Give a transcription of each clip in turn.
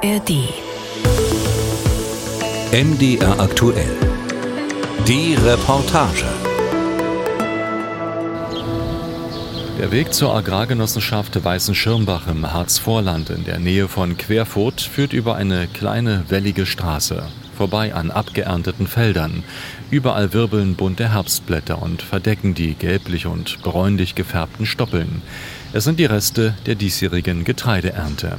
ARD. MDR aktuell. Die Reportage. Der Weg zur Agrargenossenschaft Weißenschirmbach im Harzvorland in der Nähe von Querfurt führt über eine kleine wellige Straße, vorbei an abgeernteten Feldern. Überall wirbeln bunte Herbstblätter und verdecken die gelblich und bräunlich gefärbten Stoppeln. Es sind die Reste der diesjährigen Getreideernte.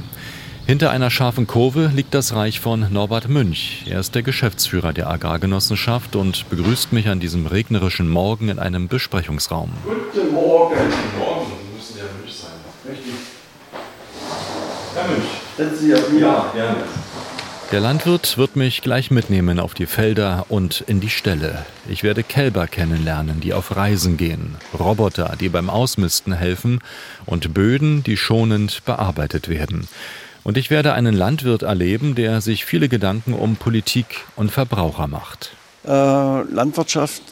Hinter einer scharfen Kurve liegt das Reich von Norbert Münch. Er ist der Geschäftsführer der Agrargenossenschaft und begrüßt mich an diesem regnerischen Morgen in einem Besprechungsraum. Guten Morgen. Guten Morgen. Müssen ja Münch sein. Richtig. Herr Münch. Setzen Sie auf mich. Ja, gerne. Der Landwirt wird mich gleich mitnehmen auf die Felder und in die Ställe. Ich werde Kälber kennenlernen, die auf Reisen gehen, Roboter, die beim Ausmisten helfen und Böden, die schonend bearbeitet werden. Und ich werde einen Landwirt erleben, der sich viele Gedanken um Politik und Verbraucher macht. Äh, Landwirtschaft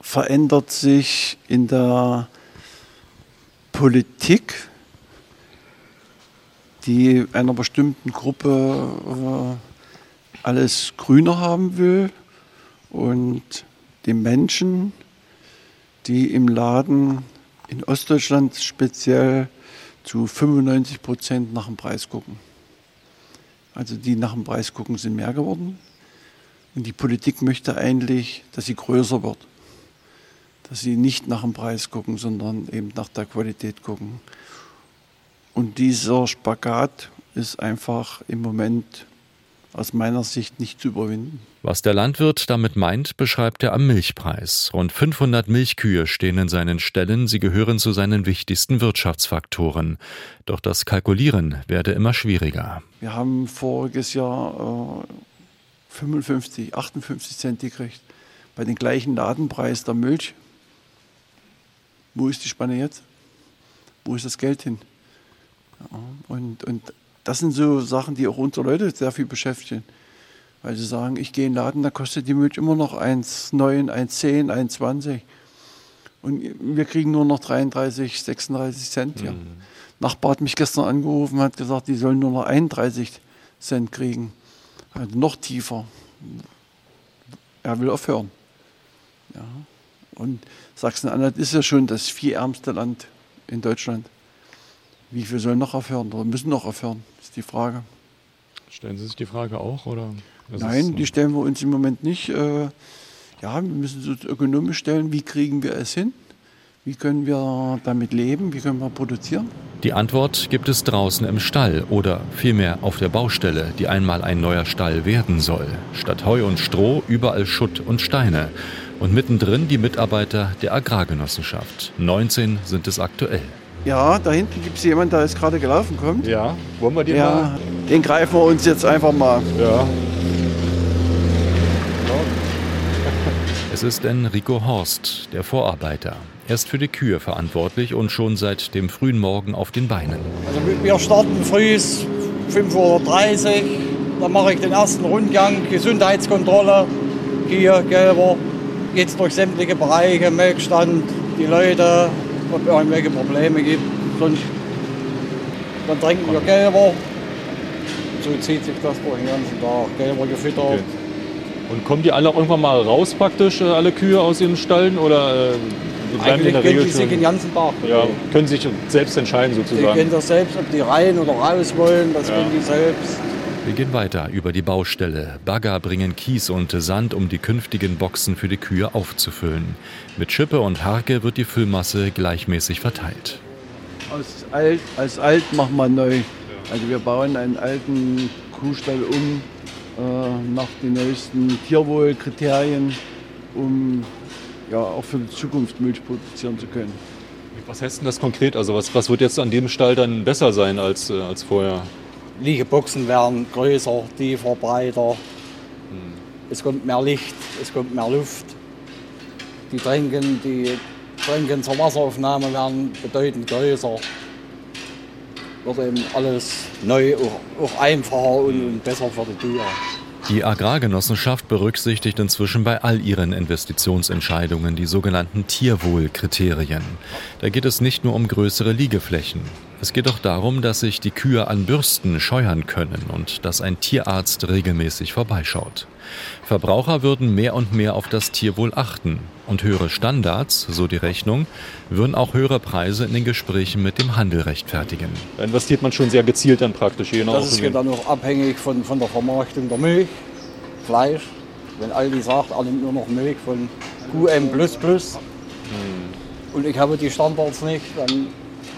verändert sich in der Politik, die einer bestimmten Gruppe äh, alles grüner haben will und die Menschen, die im Laden in Ostdeutschland speziell zu 95 Prozent nach dem Preis gucken. Also die nach dem Preis gucken, sind mehr geworden. Und die Politik möchte eigentlich, dass sie größer wird. Dass sie nicht nach dem Preis gucken, sondern eben nach der Qualität gucken. Und dieser Spagat ist einfach im Moment aus meiner Sicht nicht zu überwinden. Was der Landwirt damit meint, beschreibt er am Milchpreis. Rund 500 Milchkühe stehen in seinen Ställen, sie gehören zu seinen wichtigsten Wirtschaftsfaktoren. Doch das Kalkulieren werde immer schwieriger. Wir haben voriges Jahr äh, 55, 58 Cent gekriegt. Bei dem gleichen Ladenpreis der Milch. Wo ist die Spanne jetzt? Wo ist das Geld hin? Ja, und, und das sind so Sachen, die auch unsere Leute sehr viel beschäftigen. Weil sie sagen, ich gehe in den Laden, da kostet die Milch immer noch 1,9, 1,10, 1,20. Und wir kriegen nur noch 33, 36 Cent hier. Mhm. Nachbar hat mich gestern angerufen, hat gesagt, die sollen nur noch 31 Cent kriegen. Also noch tiefer. Er will aufhören. Ja. Und Sachsen-Anhalt ist ja schon das vierärmste Land in Deutschland. Wie viel sollen noch aufhören oder müssen noch aufhören, die Frage. Stellen Sie sich die Frage auch? Oder Nein, die stellen wir uns im Moment nicht. Äh, ja, wir müssen es ökonomisch stellen. Wie kriegen wir es hin? Wie können wir damit leben? Wie können wir produzieren? Die Antwort gibt es draußen im Stall oder vielmehr auf der Baustelle, die einmal ein neuer Stall werden soll. Statt Heu und Stroh überall Schutt und Steine. Und mittendrin die Mitarbeiter der Agrargenossenschaft. 19 sind es aktuell. Ja, da hinten gibt es jemanden, der jetzt gerade gelaufen kommt. Ja, wollen wir den ja, mal? Den greifen wir uns jetzt einfach mal. Ja. Es ist Enrico Horst, der Vorarbeiter. Er ist für die Kühe verantwortlich und schon seit dem frühen Morgen auf den Beinen. Also wir starten früh 5.30 Uhr, dann mache ich den ersten Rundgang, Gesundheitskontrolle, Kühe, Gelber, geht durch sämtliche Bereiche, Melkstand, die Leute, ob es irgendwelche Probleme gibt. Sonst dann trinken wir Gelber. So zieht sich das durch den ganzen Tag. Gelber gefüttert. Okay. Und kommen die alle auch irgendwann mal raus praktisch, äh, alle Kühe aus ihren Stallen? Oder äh, bleiben die in der Regel die sich den ganzen Tag Ja, können sich selbst entscheiden sozusagen. Die können das selbst, ob die rein oder raus wollen, das ja. können die selbst. Wir gehen weiter über die Baustelle. Bagger bringen Kies und Sand, um die künftigen Boxen für die Kühe aufzufüllen. Mit Schippe und Harke wird die Füllmasse gleichmäßig verteilt. Aus alt, als alt machen wir neu. Also wir bauen einen alten Kuhstall um äh, nach den neuesten Tierwohlkriterien, um ja, auch für die Zukunft Milch produzieren zu können. Was heißt denn das konkret? Also was, was wird jetzt an dem Stall dann besser sein als, äh, als vorher? Liegeboxen werden größer, tiefer, breiter. Hm. Es kommt mehr Licht, es kommt mehr Luft. Die Tränken, die Tränken zur Wasseraufnahme werden bedeutend größer. Wird eben alles neu, auch, auch einfacher und, und besser für die Tiere. Die Agrargenossenschaft berücksichtigt inzwischen bei all ihren Investitionsentscheidungen die sogenannten Tierwohlkriterien. Da geht es nicht nur um größere Liegeflächen. Es geht doch darum, dass sich die Kühe an Bürsten scheuern können und dass ein Tierarzt regelmäßig vorbeischaut. Verbraucher würden mehr und mehr auf das Tierwohl achten. Und höhere Standards, so die Rechnung, würden auch höhere Preise in den Gesprächen mit dem Handel rechtfertigen. Da investiert man schon sehr gezielt dann praktisch. Je das ist ja dann auch abhängig von, von der Vermarktung der Milch, Fleisch. Wenn Aldi sagt, er nimmt nur noch Milch von QM++, hm. und ich habe die Standards nicht, dann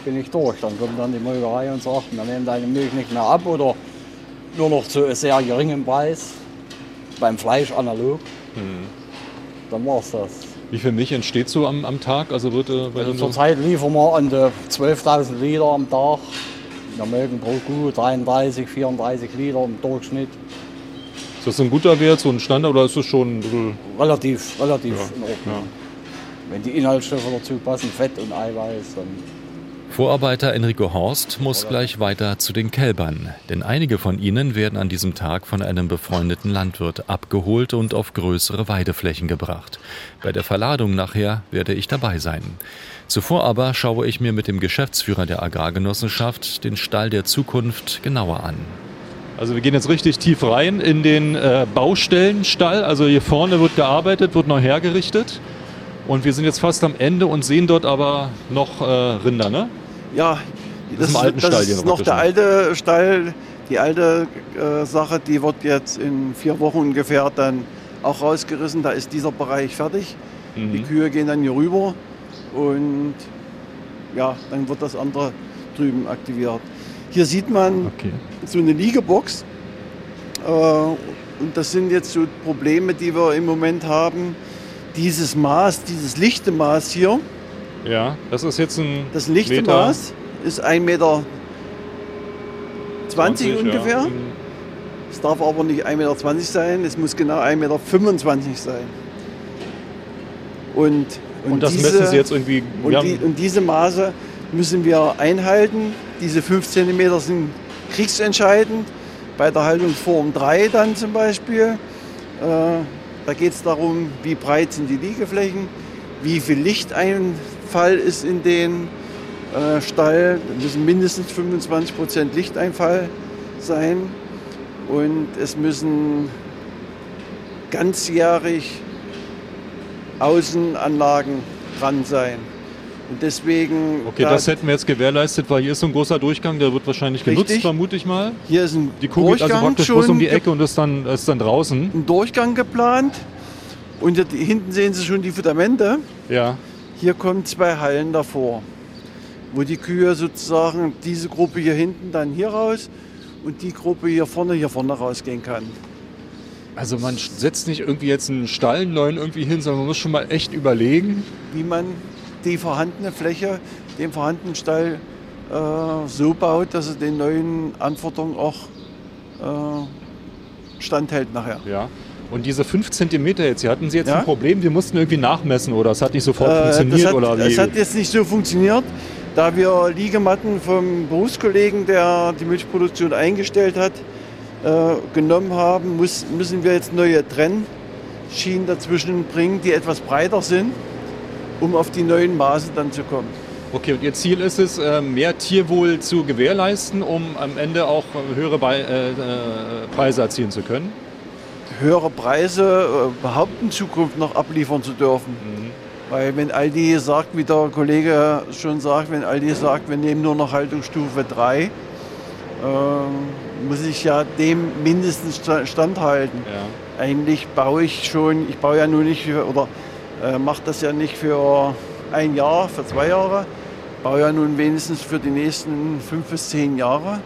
bin ich durch. Dann kommt dann die Molkerei und sagt, wir nehmen deine Milch nicht mehr ab oder nur noch zu sehr geringem Preis. Beim Fleisch analog. Hm. Dann war es das. Wie viel Milch entsteht so am, am Tag? Also, wird, äh, also Zurzeit liefern wir an 12.000 Liter am Tag. Wir melken pro Kuh 33, 34 Liter im Durchschnitt. Ist das ein guter Wert, so ein Standard, oder ist das schon Relativ, relativ ja. in Ordnung. Ja. Wenn die Inhaltsstoffe dazu passen, Fett und Eiweiß, dann Vorarbeiter Enrico Horst muss gleich weiter zu den Kälbern, denn einige von ihnen werden an diesem Tag von einem befreundeten Landwirt abgeholt und auf größere Weideflächen gebracht. Bei der Verladung nachher werde ich dabei sein. Zuvor aber schaue ich mir mit dem Geschäftsführer der Agrargenossenschaft den Stall der Zukunft genauer an. Also wir gehen jetzt richtig tief rein in den äh, Baustellenstall. Also hier vorne wird gearbeitet, wird noch hergerichtet. Und wir sind jetzt fast am Ende und sehen dort aber noch äh, Rinder, ne? Ja, das, das, ist, das ist noch der alte Stall, die alte äh, Sache, die wird jetzt in vier Wochen ungefähr dann auch rausgerissen. Da ist dieser Bereich fertig. Mhm. Die Kühe gehen dann hier rüber und ja, dann wird das andere drüben aktiviert. Hier sieht man okay. so eine Liegebox. Äh, und das sind jetzt so Probleme, die wir im Moment haben. Dieses Maß, dieses lichte Maß hier, ja, das ist jetzt ein. Das Maß ist 1,20 Meter 20 ungefähr. Ja. Es darf aber nicht 1,20 Meter sein, es muss genau 1,25 Meter sein. Und, und, und das diese, messen Sie jetzt irgendwie. Und, die, und, diese Maße müssen wir einhalten. Diese 5 cm sind kriegsentscheidend. Bei der Haltungsform 3 dann zum Beispiel. Äh, da geht es darum, wie breit sind die Liegeflächen, wie viel Licht ein, Fall ist in den äh, Stall. Da müssen mindestens 25 Prozent Lichteinfall sein und es müssen ganzjährig Außenanlagen dran sein. Und deswegen. Okay, das hätten wir jetzt gewährleistet, weil hier ist so ein großer Durchgang, der wird wahrscheinlich genutzt, richtig. vermute ich mal. Hier ist ein Die Kuh Durchgang geht also praktisch bloß um die Ecke und ist dann, ist dann draußen. Ein Durchgang geplant. Und hinten sehen Sie schon die Fundamente. Ja. Hier kommen zwei Hallen davor, wo die Kühe sozusagen diese Gruppe hier hinten dann hier raus und die Gruppe hier vorne hier vorne rausgehen kann. Also man setzt nicht irgendwie jetzt einen Stall neuen irgendwie hin, sondern man muss schon mal echt überlegen, wie man die vorhandene Fläche, den vorhandenen Stall äh, so baut, dass er den neuen Anforderungen auch äh, standhält nachher. Ja. Und diese 5 cm jetzt, hier hatten Sie jetzt ja? ein Problem, wir mussten irgendwie nachmessen oder es hat nicht sofort äh, funktioniert? Das hat, oder wie? Es hat jetzt nicht so funktioniert, da wir Liegematten vom Berufskollegen, der die Milchproduktion eingestellt hat, äh, genommen haben, muss, müssen wir jetzt neue Trennschienen dazwischen bringen, die etwas breiter sind, um auf die neuen Maße dann zu kommen. Okay, und Ihr Ziel ist es, äh, mehr Tierwohl zu gewährleisten, um am Ende auch höhere äh, äh, Preise erzielen zu können? Höhere Preise äh, überhaupt in Zukunft noch abliefern zu dürfen. Mhm. Weil wenn Aldi sagt, wie der Kollege schon sagt, wenn Aldi sagt, wir nehmen nur noch Haltungsstufe 3, äh, muss ich ja dem mindestens standhalten. Ja. Eigentlich baue ich schon, ich baue ja nur nicht für, oder äh, mache das ja nicht für ein Jahr, für zwei Jahre, baue ja nun wenigstens für die nächsten fünf bis zehn Jahre.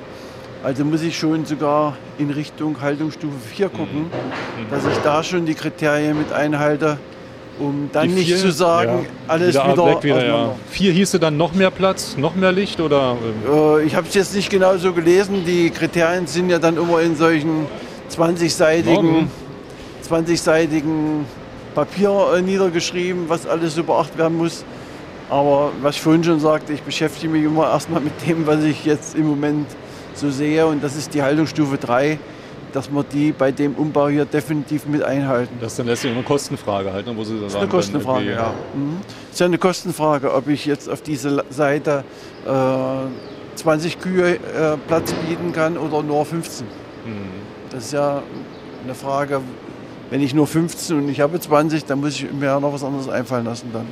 Also muss ich schon sogar in Richtung Haltungsstufe 4 gucken, mhm. dass ich da schon die Kriterien mit einhalte, um dann vier, nicht zu sagen, ja, alles wieder, wieder, wieder ja. Vier hieße dann noch mehr Platz, noch mehr Licht oder? Äh, ich habe es jetzt nicht genau so gelesen. Die Kriterien sind ja dann immer in solchen 20-seitigen 20 Papier äh, niedergeschrieben, was alles so beachtet werden muss. Aber was ich vorhin schon sagte, ich beschäftige mich immer erstmal mit dem, was ich jetzt im Moment so sehe. Und das ist die Haltungsstufe 3, dass wir die bei dem Umbau hier definitiv mit einhalten. Das ist dann letztlich eine Kostenfrage halt, ne, wo Sie das ist eine Kostenfrage, ja. Mhm. Das ist ja eine Kostenfrage, ob ich jetzt auf diese Seite äh, 20 Kühe äh, Platz bieten kann oder nur 15. Das ist ja eine Frage, wenn ich nur 15 und ich habe 20, dann muss ich mir ja noch was anderes einfallen lassen dann.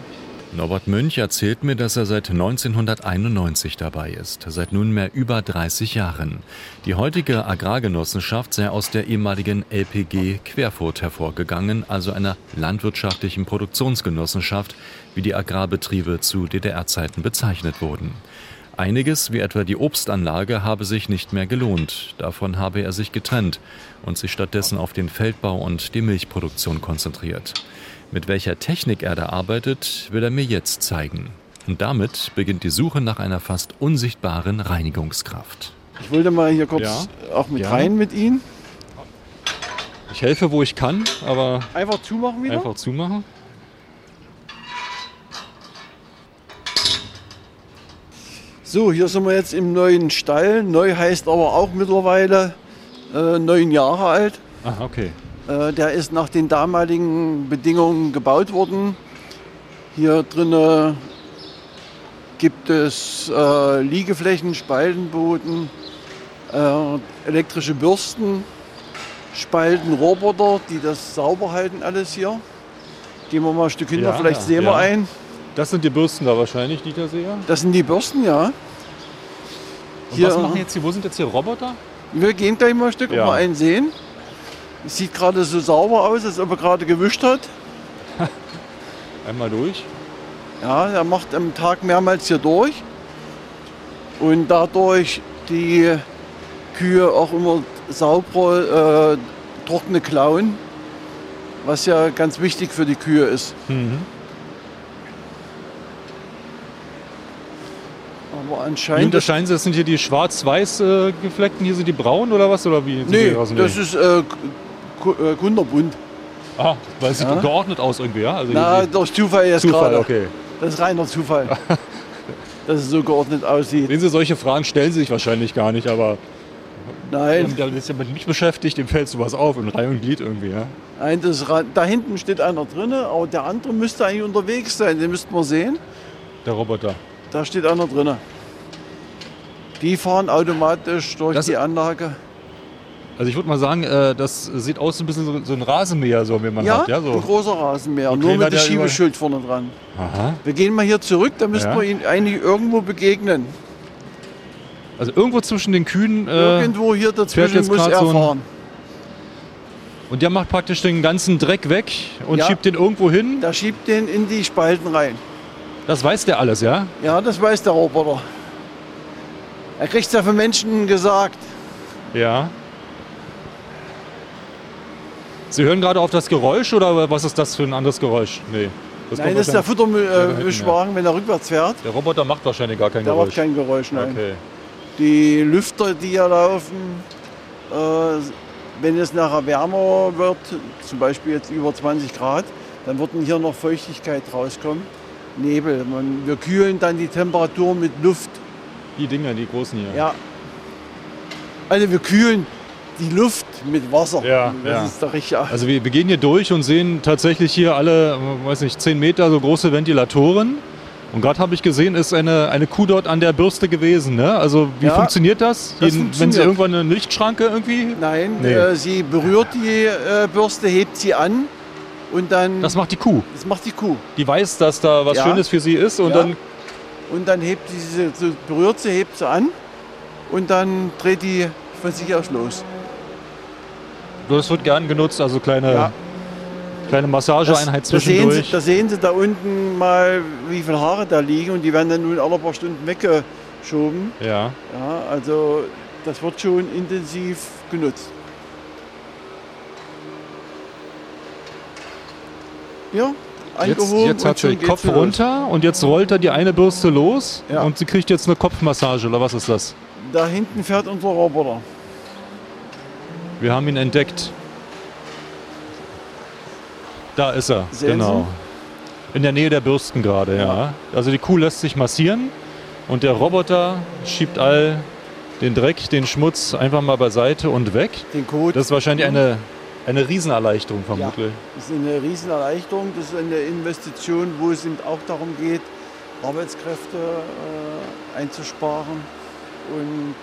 Norbert Münch erzählt mir, dass er seit 1991 dabei ist, seit nunmehr über 30 Jahren. Die heutige Agrargenossenschaft sei aus der ehemaligen LPG Querfurt hervorgegangen, also einer landwirtschaftlichen Produktionsgenossenschaft, wie die Agrarbetriebe zu DDR-Zeiten bezeichnet wurden. Einiges, wie etwa die Obstanlage, habe sich nicht mehr gelohnt. Davon habe er sich getrennt und sich stattdessen auf den Feldbau und die Milchproduktion konzentriert. Mit welcher Technik er da arbeitet, will er mir jetzt zeigen. Und damit beginnt die Suche nach einer fast unsichtbaren Reinigungskraft. Ich wollte mal hier kurz auch mit Gerne. rein mit Ihnen. Ich helfe, wo ich kann, aber Einfach zumachen wieder. einfach zumachen. So, hier sind wir jetzt im neuen Stall. Neu heißt aber auch mittlerweile äh, neun Jahre alt. Ah, okay. Äh, der ist nach den damaligen Bedingungen gebaut worden. Hier drinnen gibt es äh, Liegeflächen, Spaltenboden, äh, elektrische Bürsten, Spalten, Roboter, die das sauber halten alles hier. Gehen wir mal ein Stück hinter, Ja, vielleicht sehen wir ja. ein. Das sind die Bürsten da wahrscheinlich, die ich da sehe. Das sind die Bürsten, ja. Und Hier- was machen jetzt hier? Wo sind jetzt hier Roboter? Wir gehen gleich mal ein Stück, Ja. ob wir einen sehen. Sieht gerade so sauber aus, als ob er gerade gewischt hat. Einmal durch. Ja, er macht am Tag mehrmals hier durch. Und dadurch die Kühe auch immer sauber, äh, trockene Klauen, was ja ganz wichtig für die Kühe ist. Mhm. Aber Wie anscheinend. unterscheiden Sie, das sind hier die schwarz-weiß äh, gefleckten, hier sind die braun oder was? Oder wie nee, das ist äh, kunterbunt. Ah, weil es sieht Ja. geordnet aus irgendwie, ja? Also Na, durch Zufall jetzt Zufall, gerade. okay. Das ist reiner Zufall, dass es so geordnet aussieht. Sehen Sie, solche Fragen stellen Sie sich wahrscheinlich gar nicht, aber Nein, der ist ja mit mich beschäftigt, dem fällt sowas auf in Reihe und Glied irgendwie, ja? Nein, das, da hinten steht einer drin, aber der andere müsste eigentlich unterwegs sein. Den müssten wir sehen. Der Roboter. Da steht einer drin. Die fahren automatisch durch Das- die Anlage. Also ich würde mal sagen, äh, das sieht aus so ein bisschen so, so ein Rasenmäher, so wie man Ja, hat. Ja, ein so. großer Rasenmäher, nur mit dem Schiebeschild vorne dran. Aha. Wir gehen mal hier zurück, da müssten Ja. wir ihn eigentlich irgendwo begegnen. Also irgendwo zwischen den Kühen äh, Irgendwo hier dazwischen muss er so ein- fahren. und der macht praktisch den ganzen Dreck weg und Ja. schiebt den irgendwo hin. Der schiebt den in die Spalten rein. Das weiß der alles, ja? Ja, das weiß der Roboter. Er kriegt es ja von Menschen gesagt. Ja. Sie hören gerade auf das Geräusch oder was ist das für ein anderes Geräusch? Nee. Das Nein, das ist der Futtermischwagen, wenn er rückwärts fährt. der Roboter macht wahrscheinlich gar kein Der Geräusch. macht kein Geräusch, nein. okay. Die Lüfter, die hier laufen, äh, wenn es nachher wärmer wird, zum Beispiel jetzt über 20 Grad, dann wird hier noch Feuchtigkeit rauskommen. Nebel. Man, wir kühlen dann die Temperatur mit Luft. Die Dinger, die großen hier. Ja. Also wir kühlen die Luft mit Wasser. Ja, das ja. ist der richtige. Also wir, wir gehen hier durch und sehen tatsächlich hier alle, weiß nicht, 10 Meter so große Ventilatoren. Und gerade habe ich gesehen, ist eine, eine Kuh dort an der Bürste gewesen. Ne? Also wie Ja, funktioniert das? das Jeden- Wenn funktioniert. Sie irgendwann eine Lichtschranke irgendwie... Nein, Nee. äh, sie berührt die äh, Bürste, hebt sie an und dann. Das macht die Kuh. das macht die Kuh. Die weiß, dass da was Ja. Schönes für sie ist und Ja. dann Und dann hebt sie, sie- so berührt sie, hebt sie an und dann dreht die von sich aus los. Das wird gern genutzt, also kleine, Ja. kleine Massageeinheit da, sehen sie, zwischendurch. da sehen Sie da unten mal, wie viele Haare da liegen und die werden dann nun alle paar Stunden weggeschoben. ja. Ja, also das wird schon intensiv genutzt. Ja, Jetzt, jetzt hat sie den Kopf los. runter und jetzt rollt er die eine Bürste los Ja. und sie kriegt jetzt eine Kopfmassage oder was ist das? Da hinten fährt unser Roboter. Wir haben ihn entdeckt. Da ist er, Sehen genau. In der Nähe der Bürsten gerade, ja. Ja. Also die Kuh lässt sich massieren und der Roboter schiebt all den Dreck, den Schmutz einfach mal beiseite und weg. Den Code. Das ist wahrscheinlich eine, eine Riesenerleichterung vermutlich. Das ist eine Riesenerleichterung, das ist eine Investition, wo es eben auch darum geht, Arbeitskräfte äh, einzusparen. und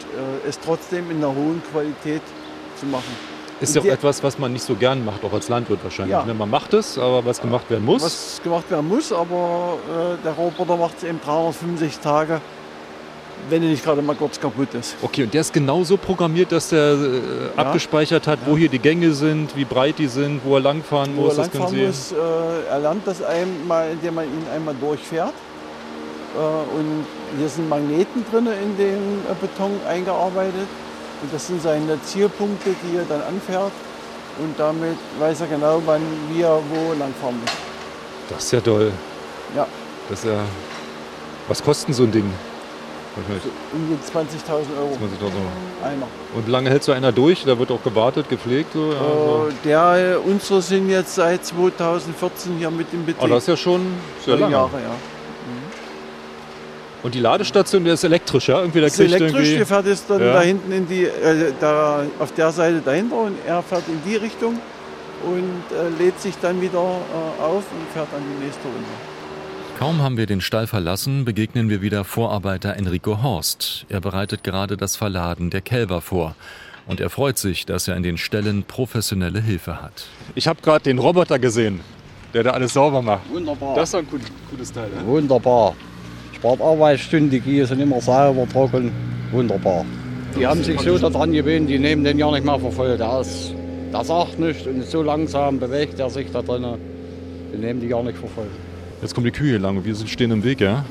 äh, es trotzdem in einer hohen Qualität zu machen. Ist ja auch etwas, was man nicht so gern macht, auch als Landwirt wahrscheinlich. Ja. ne? Man macht es, aber was gemacht werden muss. Was gemacht werden muss, aber äh, der Roboter macht es eben 365 Tage, wenn er nicht gerade mal kurz kaputt ist. Okay, und der ist genauso programmiert, dass der äh, abgespeichert hat, wo hier die Gänge sind, wie breit die sind, wo er langfahren Wo muss. er Das langfahren Sie. muss, äh, er lernt das einmal, indem man ihn einmal durchfährt. Äh, und hier sind Magneten drin in den äh, Beton eingearbeitet. Und das sind seine Zielpunkte, die er dann anfährt. Und damit weiß er genau, wann wir wo langfahren muss. Das ist ja toll. Ja, Das ja. Was kostet so ein Ding? Um die 20.000 Euro 20.000 Euro. einer. Und lange hält so einer durch? Da wird auch gewartet, gepflegt? So, ja. Äh, der, unsere sind jetzt seit 2014 hier mit im Betrieb. Oh, das ist ja schon sehr lange. Jahre, ja. Und die Ladestation, der ist elektrisch, ja? Irgendwie, der Das ist kriegt elektrisch, der fährt jetzt dann Ja. da hinten in die, äh, da auf der Seite dahinter und er fährt in die Richtung und äh, lädt sich dann wieder äh, auf und fährt an die nächste Runde. Kaum haben wir den Stall verlassen, begegnen wir wieder Vorarbeiter Enrico Horst. Er bereitet gerade das Verladen der Kälber vor. Und er freut sich, dass er in den Ställen professionelle Hilfe hat. Ich habe gerade den Roboter gesehen, der da alles sauber macht. Wunderbar. Das ist ein gutes Teil. Ne? Wunderbar. Spart Arbeitsstunden, die sind immer sauber, trocken. Wunderbar. Die haben sich so daran gewöhnt, die nehmen den ja nicht mehr voll. Der, ist, der sagt nicht und so langsam bewegt er sich da drinnen. Die nehmen die gar nicht voll. Jetzt kommen die Kühe lang wir sind- stehen im Weg, ja?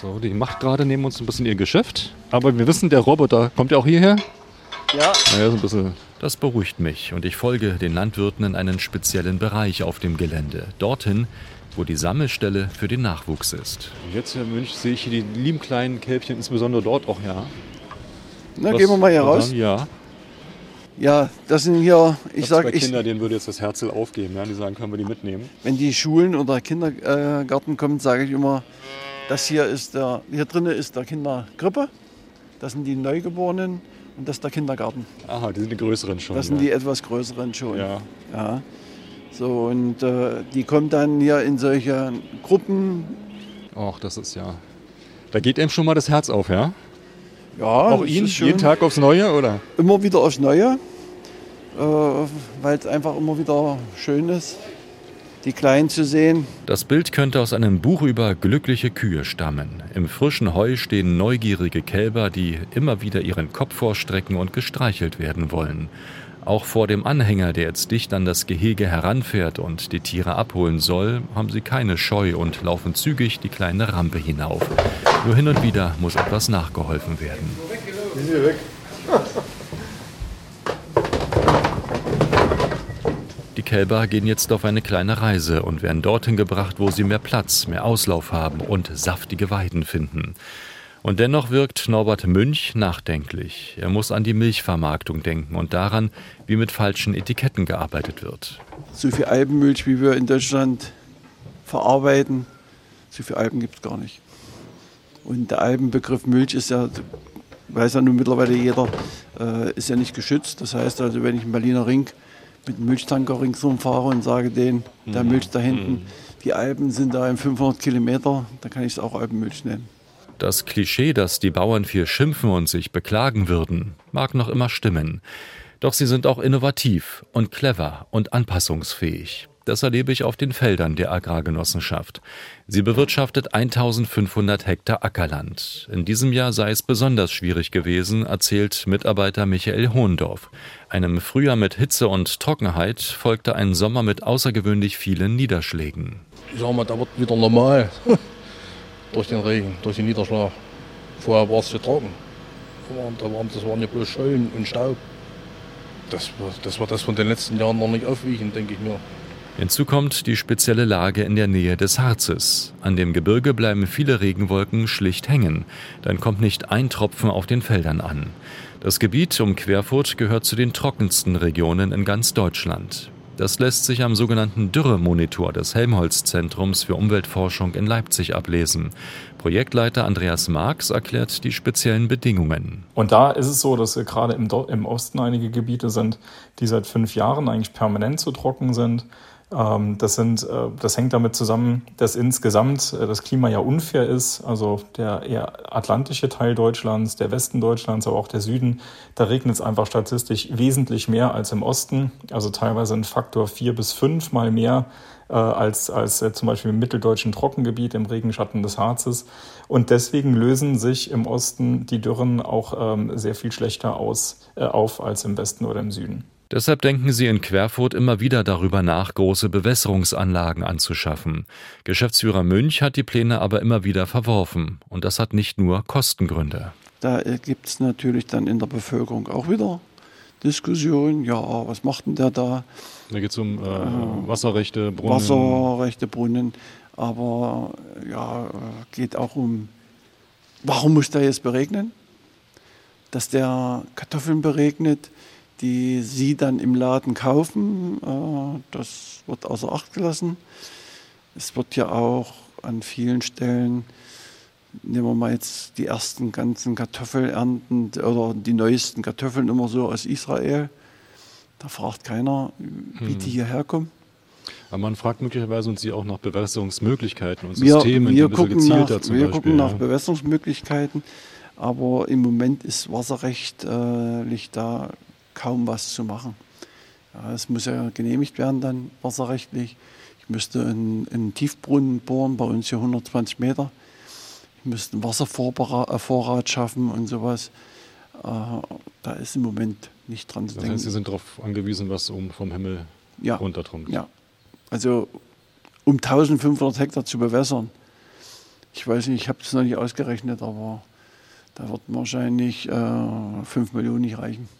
So, die macht gerade neben uns ein bisschen ihr Geschäft. Aber wir wissen, der Roboter kommt ja auch hierher. Ja, Naja, so ein bisschen. Das beruhigt mich und ich folge den Landwirten in einen speziellen Bereich auf dem Gelände. Dorthin, wo die Sammelstelle für den Nachwuchs ist. Jetzt in München sehe ich hier die lieben kleinen Kälbchen, insbesondere dort auch, ja. na, Was- gehen wir mal hier raus. dann? Ja. Ja, das sind hier, ich Ich sage, sage, ich, Kinder, denen würde jetzt das Herzl aufgeben. Ja? Die sagen, können wir die mitnehmen. wenn die Schulen oder Kindergarten kommen, sage ich immer, das hier ist der, hier drinnen ist der Kindergrippe, das sind die Neugeborenen und das ist der Kindergarten. Aha, die sind die größeren schon. Das sind ja. die etwas größeren schon. Ja. Ja. So, und äh, die kommen dann hier in solche Gruppen. Ach, das ist ja. Da geht einem schon mal das Herz auf, ja? Ja, auch Ihnen jeden Tag aufs Neue, oder? Immer wieder aufs Neue, äh, weil es einfach immer wieder schön ist, die Kleinen zu sehen. Das Bild könnte aus einem Buch über glückliche Kühe stammen. Im frischen Heu stehen neugierige Kälber, die immer wieder ihren Kopf vorstrecken und gestreichelt werden wollen. Auch vor dem Anhänger, der jetzt dicht an das Gehege heranfährt und die Tiere abholen soll, haben sie keine Scheu und laufen zügig die kleine Rampe hinauf. Nur hin und wieder muss etwas nachgeholfen werden. Kälber gehen jetzt auf eine kleine Reise und werden dorthin gebracht, wo sie mehr Platz, mehr Auslauf haben und saftige Weiden finden. Und dennoch wirkt Norbert Münch nachdenklich. Er muss an die Milchvermarktung denken und daran, wie mit falschen Etiketten gearbeitet wird. So viel Alpenmilch, wie wir in Deutschland verarbeiten, so viel Alpen gibt es gar nicht. Und der Alpenbegriff Milch ist ja, weiß ja nun mittlerweile jeder, äh, ist ja nicht geschützt. Das heißt also, wenn ich einen Berliner Ring mit einem Milchtanker ringsum fahre und sage den, der Milch da hinten, die Alpen sind da in 500 Kilometer, dann kann ich es auch Alpenmilch nennen. Das Klischee, dass die Bauern viel schimpfen und sich beklagen würden, mag noch immer stimmen. Doch sie sind auch innovativ und clever und anpassungsfähig. Das erlebe ich auf den Feldern der Agrargenossenschaft. Sie bewirtschaftet 1500 Hektar Ackerland. In diesem Jahr sei es besonders schwierig gewesen, erzählt Mitarbeiter Michael Hohendorf. Einem Frühjahr mit Hitze und Trockenheit folgte ein Sommer mit außergewöhnlich vielen Niederschlägen. Ich sag mal, da wird wieder normal. durch den Regen, durch den Niederschlag. Vorher war es zu trocken. Da waren, das waren ja bloß Schollen und Staub. Das, das wird das von den letzten Jahren noch nicht aufwiegen, denke ich mir. Hinzu kommt die spezielle Lage in der Nähe des Harzes. An dem Gebirge bleiben viele Regenwolken schlicht hängen. Dann kommt nicht ein Tropfen auf den Feldern an. Das Gebiet um Querfurt gehört zu den trockensten Regionen in ganz Deutschland. Das lässt sich am sogenannten Dürremonitor des Helmholtz-Zentrums für Umweltforschung in Leipzig ablesen. Projektleiter Andreas Marx erklärt die speziellen Bedingungen. Und da ist es so, dass gerade im, im Osten einige Gebiete sind, die seit fünf Jahren eigentlich permanent zu trocken sind. Ähm, das, sind, äh, das hängt damit zusammen, dass insgesamt äh, das Klima ja unfair ist. Also der eher atlantische Teil Deutschlands, der Westen Deutschlands, aber auch der Süden, da regnet es einfach statistisch wesentlich mehr als im Osten. Also teilweise ein Faktor vier bis fünf mal mehr äh, als, als zum Beispiel im mitteldeutschen Trockengebiet im Regenschatten des Harzes. Und deswegen lösen sich im Osten die Dürren auch ähm, sehr viel schlechter aus, auf als im Westen oder im Süden. Deshalb denken sie in Querfurt immer wieder darüber nach, große Bewässerungsanlagen anzuschaffen. Geschäftsführer Münch hat die Pläne aber immer wieder verworfen. Und das hat nicht nur Kostengründe. Da gibt es natürlich dann in der Bevölkerung auch wieder Diskussionen. Ja, was macht denn der da? Da geht es um äh, Wasserrechte, Brunnen. Wasserrechte, Brunnen. Aber ja, geht auch um, warum muss der jetzt beregnen? Dass der Kartoffeln beregnet, die sie dann im Laden kaufen. Äh, das wird außer Acht gelassen. Es wird ja auch an vielen Stellen, nehmen wir mal jetzt die ersten ganzen Kartoffelernten oder die neuesten Kartoffeln immer so aus Israel. Da fragt keiner, wie die hm. hierher kommen. Aber man fragt möglicherweise uns sie auch nach Bewässerungsmöglichkeiten und Systemen, wir, wir die gucken nach, Wir Beispiel, gucken ja. nach Bewässerungsmöglichkeiten, aber im Moment ist Wasserrecht äh, da kaum was zu machen. Ja, es muss ja genehmigt werden dann wasserrechtlich. Ich müsste einen, einen Tiefbrunnen bohren, bei uns hier 120 Meter. Ich müsste einen Wasservorrat äh, schaffen und sowas. Äh, da ist im Moment nicht dran zu denken. Das heißt, Sie sind darauf angewiesen, was um vom Himmel ja, runtertrunkt. Ja, also um 1500 Hektar zu bewässern. Ich weiß nicht, ich habe das noch nicht ausgerechnet, aber da wird wahrscheinlich äh, 5 Millionen nicht reichen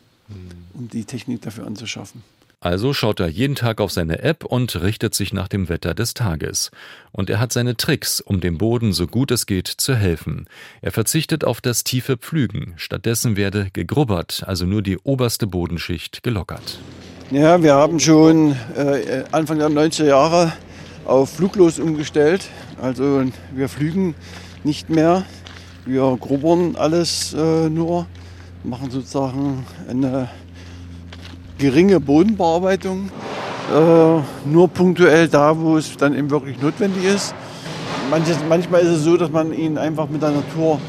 um die Technik dafür anzuschaffen. Also schaut er jeden Tag auf seine App und richtet sich nach dem Wetter des Tages. Und er hat seine Tricks, um dem Boden so gut es geht zu helfen. Er verzichtet auf das tiefe Pflügen. Stattdessen werde gegrubbert, also nur die oberste Bodenschicht gelockert. Ja, wir haben schon äh, Anfang der 90er Jahre auf fluglos umgestellt. Also wir flügen nicht mehr. Wir grubbern alles äh, nur machen sozusagen eine geringe Bodenbearbeitung, äh, nur punktuell da, wo es dann eben wirklich notwendig ist. Manches, manchmal ist es so, dass man ihn einfach mit der Natur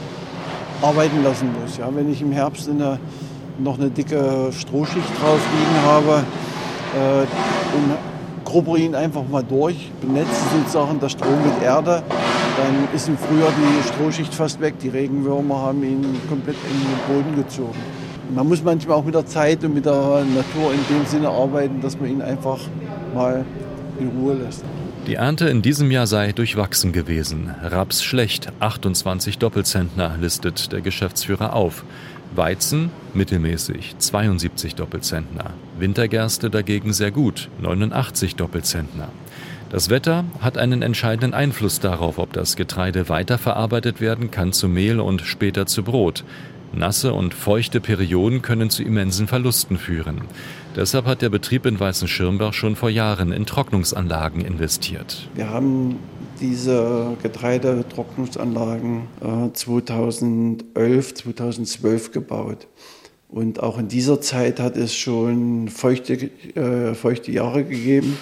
arbeiten lassen muss. Ja, wenn ich im Herbst eine, noch eine dicke Strohschicht drauf liegen habe äh, und grubbere ihn einfach mal durch, benetze sozusagen das Stroh mit Erde, dann ist im Frühjahr die Strohschicht fast weg. Die Regenwürmer haben ihn komplett in den Boden gezogen. Man muss manchmal auch mit der Zeit und mit der Natur in dem Sinne arbeiten, dass man ihn einfach mal in Ruhe lässt. Die Ernte in diesem Jahr sei durchwachsen gewesen. Raps schlecht, 28 Doppelzentner listet der Geschäftsführer auf. Weizen mittelmäßig, 72 Doppelzentner. Wintergerste dagegen sehr gut, 89 Doppelzentner. Das Wetter hat einen entscheidenden Einfluss darauf, ob das Getreide weiterverarbeitet werden kann zu Mehl und später zu Brot. Nasse und feuchte Perioden können zu immensen Verlusten führen. Deshalb hat der Betrieb in Weißenschirmbach schon vor Jahren in Trocknungsanlagen investiert. Wir haben diese Getreidetrocknungsanlagen 2011, äh, 2012 gebaut. Und auch in dieser Zeit hat es schon feuchte, äh, feuchte Jahre gegeben.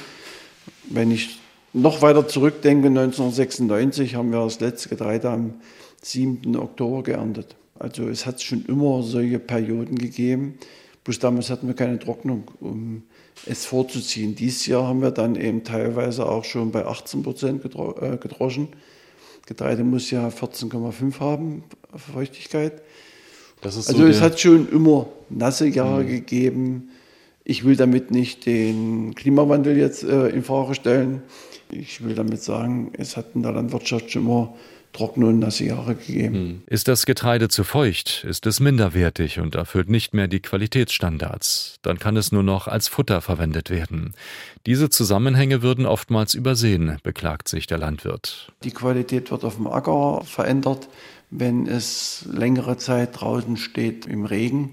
Wenn ich noch weiter zurückdenke, 1996 haben wir das letzte Getreide am 7. Oktober geerntet. Also es hat schon immer solche Perioden gegeben. Bloß damals hatten wir keine Trocknung, um es vorzuziehen. Dieses Jahr haben wir dann eben teilweise auch schon bei 18 Prozent äh, gedroschen. Getreide muss ja 14,5 haben, Feuchtigkeit. also so es hat schon immer nasse Jahre mhm. gegeben. Ich will damit nicht den Klimawandel jetzt äh, in Frage stellen. Ich will damit sagen, es hat in der Landwirtschaft schon immer trockene und nasse Jahre gegeben. Hm. Ist das Getreide zu feucht, ist es minderwertig und erfüllt nicht mehr die Qualitätsstandards. Dann kann es nur noch als Futter verwendet werden. Diese Zusammenhänge würden oftmals übersehen, beklagt sich der Landwirt. Die Qualität wird auf dem Acker verändert, wenn es längere Zeit draußen steht im Regen.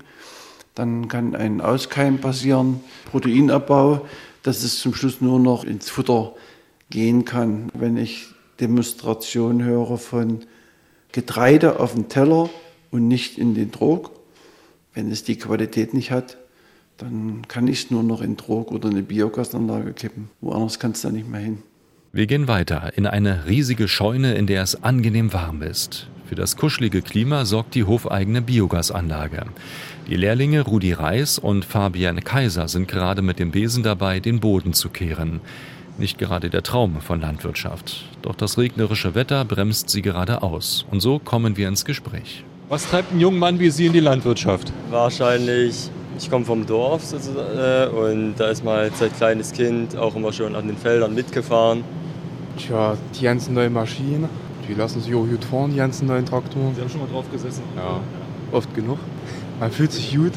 Dann kann ein Auskeim passieren, Proteinabbau, dass es zum Schluss nur noch ins Futter gehen kann. Wenn ich Demonstration höre von Getreide auf dem Teller und nicht in den Trog, wenn es die Qualität nicht hat, dann kann ich es nur noch in Trog oder eine Biogasanlage kippen. Woanders kannst du da nicht mehr hin. Wir gehen weiter in eine riesige Scheune, in der es angenehm warm ist. Für das kuschelige Klima sorgt die hofeigene Biogasanlage. Die Lehrlinge Rudi Reis und Fabian Kaiser sind gerade mit dem Besen dabei, den Boden zu kehren. Nicht gerade der Traum von Landwirtschaft. Doch das regnerische Wetter bremst sie gerade aus. Und so kommen wir ins Gespräch. Was treibt einen jungen Mann wie Sie in die Landwirtschaft? Wahrscheinlich, ich komme vom Dorf sozusagen und da ist man seit kleines Kind auch immer schon an den Feldern mitgefahren. Tja, die ganzen neuen Maschinen, die lassen sich auch gut fahren, die ganzen neuen Traktoren. Sie haben schon mal drauf gesessen? Ja, oft genug. Man fühlt sich gut,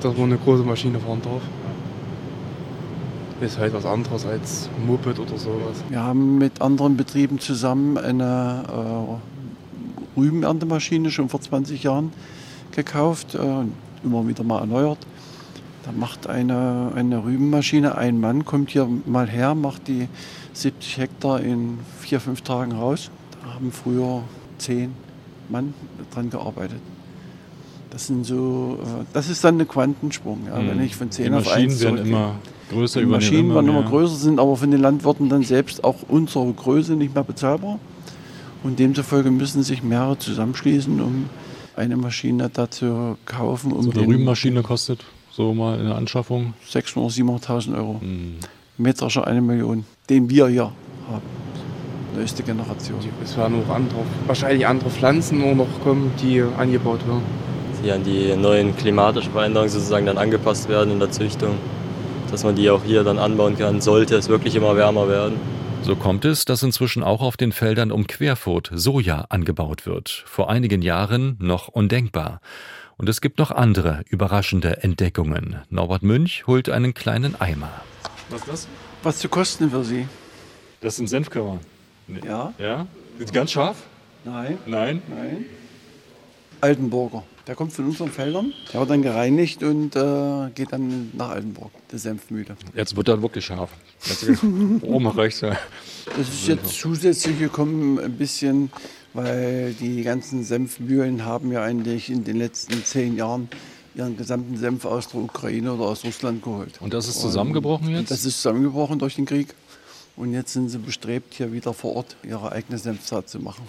dass man eine große Maschine fahren darf. Ist halt was anderes als Moped oder sowas. Wir haben mit anderen Betrieben zusammen eine äh, Rübenerntemaschine schon vor 20 Jahren gekauft, äh, immer wieder mal erneuert. Da macht eine, eine Rübenmaschine, ein Mann kommt hier mal her, macht die 70 Hektar in vier, fünf Tagen raus. Da haben früher zehn Mann dran gearbeitet. Das sind so, äh, das ist dann ein Quantensprung, ja, wenn ich von 10 Mhm. die auf 1 Maschinen werden immer größer Die Maschinen werden immer größer, sind aber von den Landwirten dann selbst auch unserer Größe nicht mehr bezahlbar. Und demzufolge müssen sich mehrere zusammenschließen, um eine Maschine da zu kaufen. Um So eine Rübenmaschine kostet so mal in der Anschaffung. 600.000, 700.000 Euro. Hm. Mähdrescher eine Million, den wir hier haben. Neueste Generation. Es werden auch andere, wahrscheinlich andere Pflanzen nur noch kommen, die angebaut werden. Die an die neuen klimatischen Veränderungen sozusagen dann angepasst werden in der Züchtung. Dass man die auch hier dann anbauen kann, sollte es wirklich immer wärmer werden. So kommt es, dass inzwischen auch auf den Feldern um Querfurt Soja angebaut wird. Vor einigen Jahren noch undenkbar. Und es gibt noch andere überraschende Entdeckungen. Norbert Münch holt einen kleinen Eimer. Was ist das? Was zu kosten für Sie? Das sind Senfkörner. Ja? Ja? Sind die ganz scharf? Nein? Nein. Nein. Altenburger. Der kommt von unseren Feldern. Der wird dann gereinigt und äh, geht dann nach Altenburg, der Senfmühle. Jetzt wird er wirklich scharf. Jetzt oben rechts. Ja. Das ist jetzt zusätzlich gekommen ein bisschen, weil die ganzen Senfmühlen haben ja eigentlich in den letzten zehn Jahren ihren gesamten Senf aus der Ukraine oder aus Russland geholt. Und das ist zusammengebrochen Und jetzt? Das ist zusammengebrochen durch den Krieg. Und jetzt sind sie bestrebt, hier wieder vor Ort ihre eigene Senfsaat zu machen.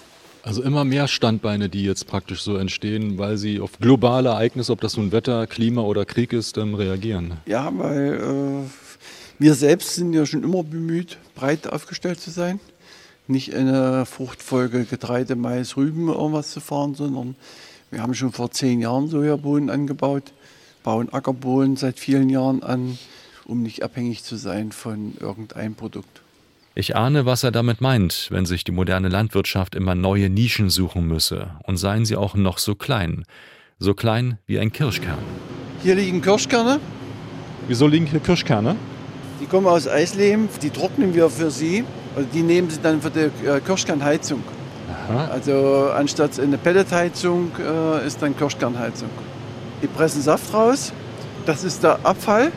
Also immer mehr Standbeine, die jetzt praktisch so entstehen, weil sie auf globale Ereignisse, ob das nun Wetter, Klima oder Krieg ist, ähm, reagieren. Ja, weil äh, wir selbst sind ja schon immer bemüht, breit aufgestellt zu sein. Nicht eine Fruchtfolge Getreide, Mais, Rüben irgendwas zu fahren, sondern wir haben schon vor zehn Jahren Sojabohnen angebaut, bauen Ackerbohnen seit vielen Jahren an, um nicht abhängig zu sein von irgendeinem Produkt. Ich ahne, was er damit meint, wenn sich die moderne Landwirtschaft immer neue Nischen suchen müsse. Und seien sie auch noch so klein. So klein wie ein Kirschkern. Hier liegen Kirschkerne, Wieso liegen hier Kirschkerne? die kommen aus Eisleben, die trocknen wir für Sie. Also die nehmen Sie dann für die äh, Kirschkernheizung. Aha. Also anstatt eine Pelletheizung äh, ist dann Kirschkernheizung. Die pressen Saft raus, das ist der Abfall.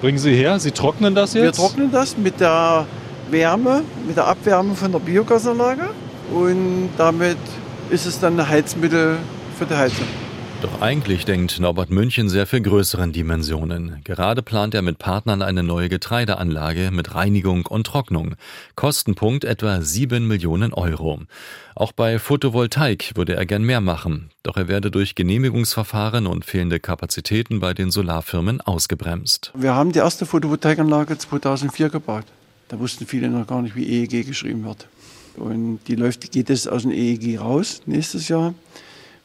Bringen Sie her, Sie trocknen das jetzt? Wir trocknen das mit der Wärme, mit der Abwärme von der Biogasanlage und damit ist es dann ein Heizmittel für die Heizung. Doch eigentlich denkt Norbert München sehr viel größeren Dimensionen. Gerade plant er mit Partnern eine neue Getreideanlage mit Reinigung und Trocknung. Kostenpunkt etwa 7 Millionen Euro. Auch bei Photovoltaik würde er gern mehr machen. Doch er werde durch Genehmigungsverfahren und fehlende Kapazitäten bei den Solarfirmen ausgebremst. Wir haben die erste Photovoltaikanlage 2004 gebaut. Da wussten viele noch gar nicht, wie EEG geschrieben wird. Und die läuft, geht jetzt aus dem EEG raus nächstes Jahr.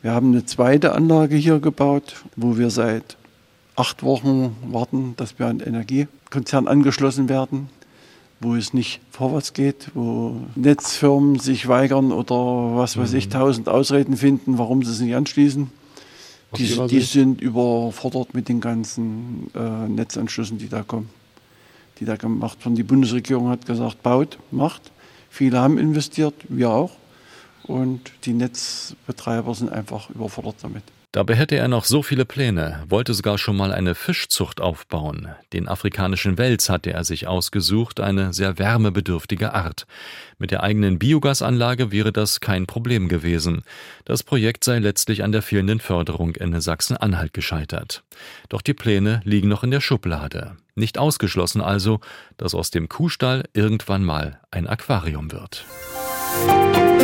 Wir haben eine zweite Anlage hier gebaut, wo wir seit acht Wochen warten, dass wir an den Energiekonzern angeschlossen werden, wo es nicht vorwärts geht, wo Netzfirmen sich weigern oder was weiß ich, tausend Ausreden finden, warum sie sich nicht anschließen. Die, die sind überfordert mit den ganzen äh, Netzanschlüssen, die da kommen. Die da gemacht werden. Die Bundesregierung hat gesagt, baut, macht. Viele haben investiert, wir auch. Und die Netzbetreiber sind einfach überfordert damit. Dabei hätte er noch so viele Pläne, wollte sogar schon mal eine Fischzucht aufbauen. Den afrikanischen Wels hatte er sich ausgesucht, eine sehr wärmebedürftige Art. Mit der eigenen Biogasanlage wäre das kein Problem gewesen. Das Projekt sei letztlich an der fehlenden Förderung in Sachsen-Anhalt gescheitert. Doch die Pläne liegen noch in der Schublade. Nicht ausgeschlossen also, dass aus dem Kuhstall irgendwann mal ein Aquarium wird. Musik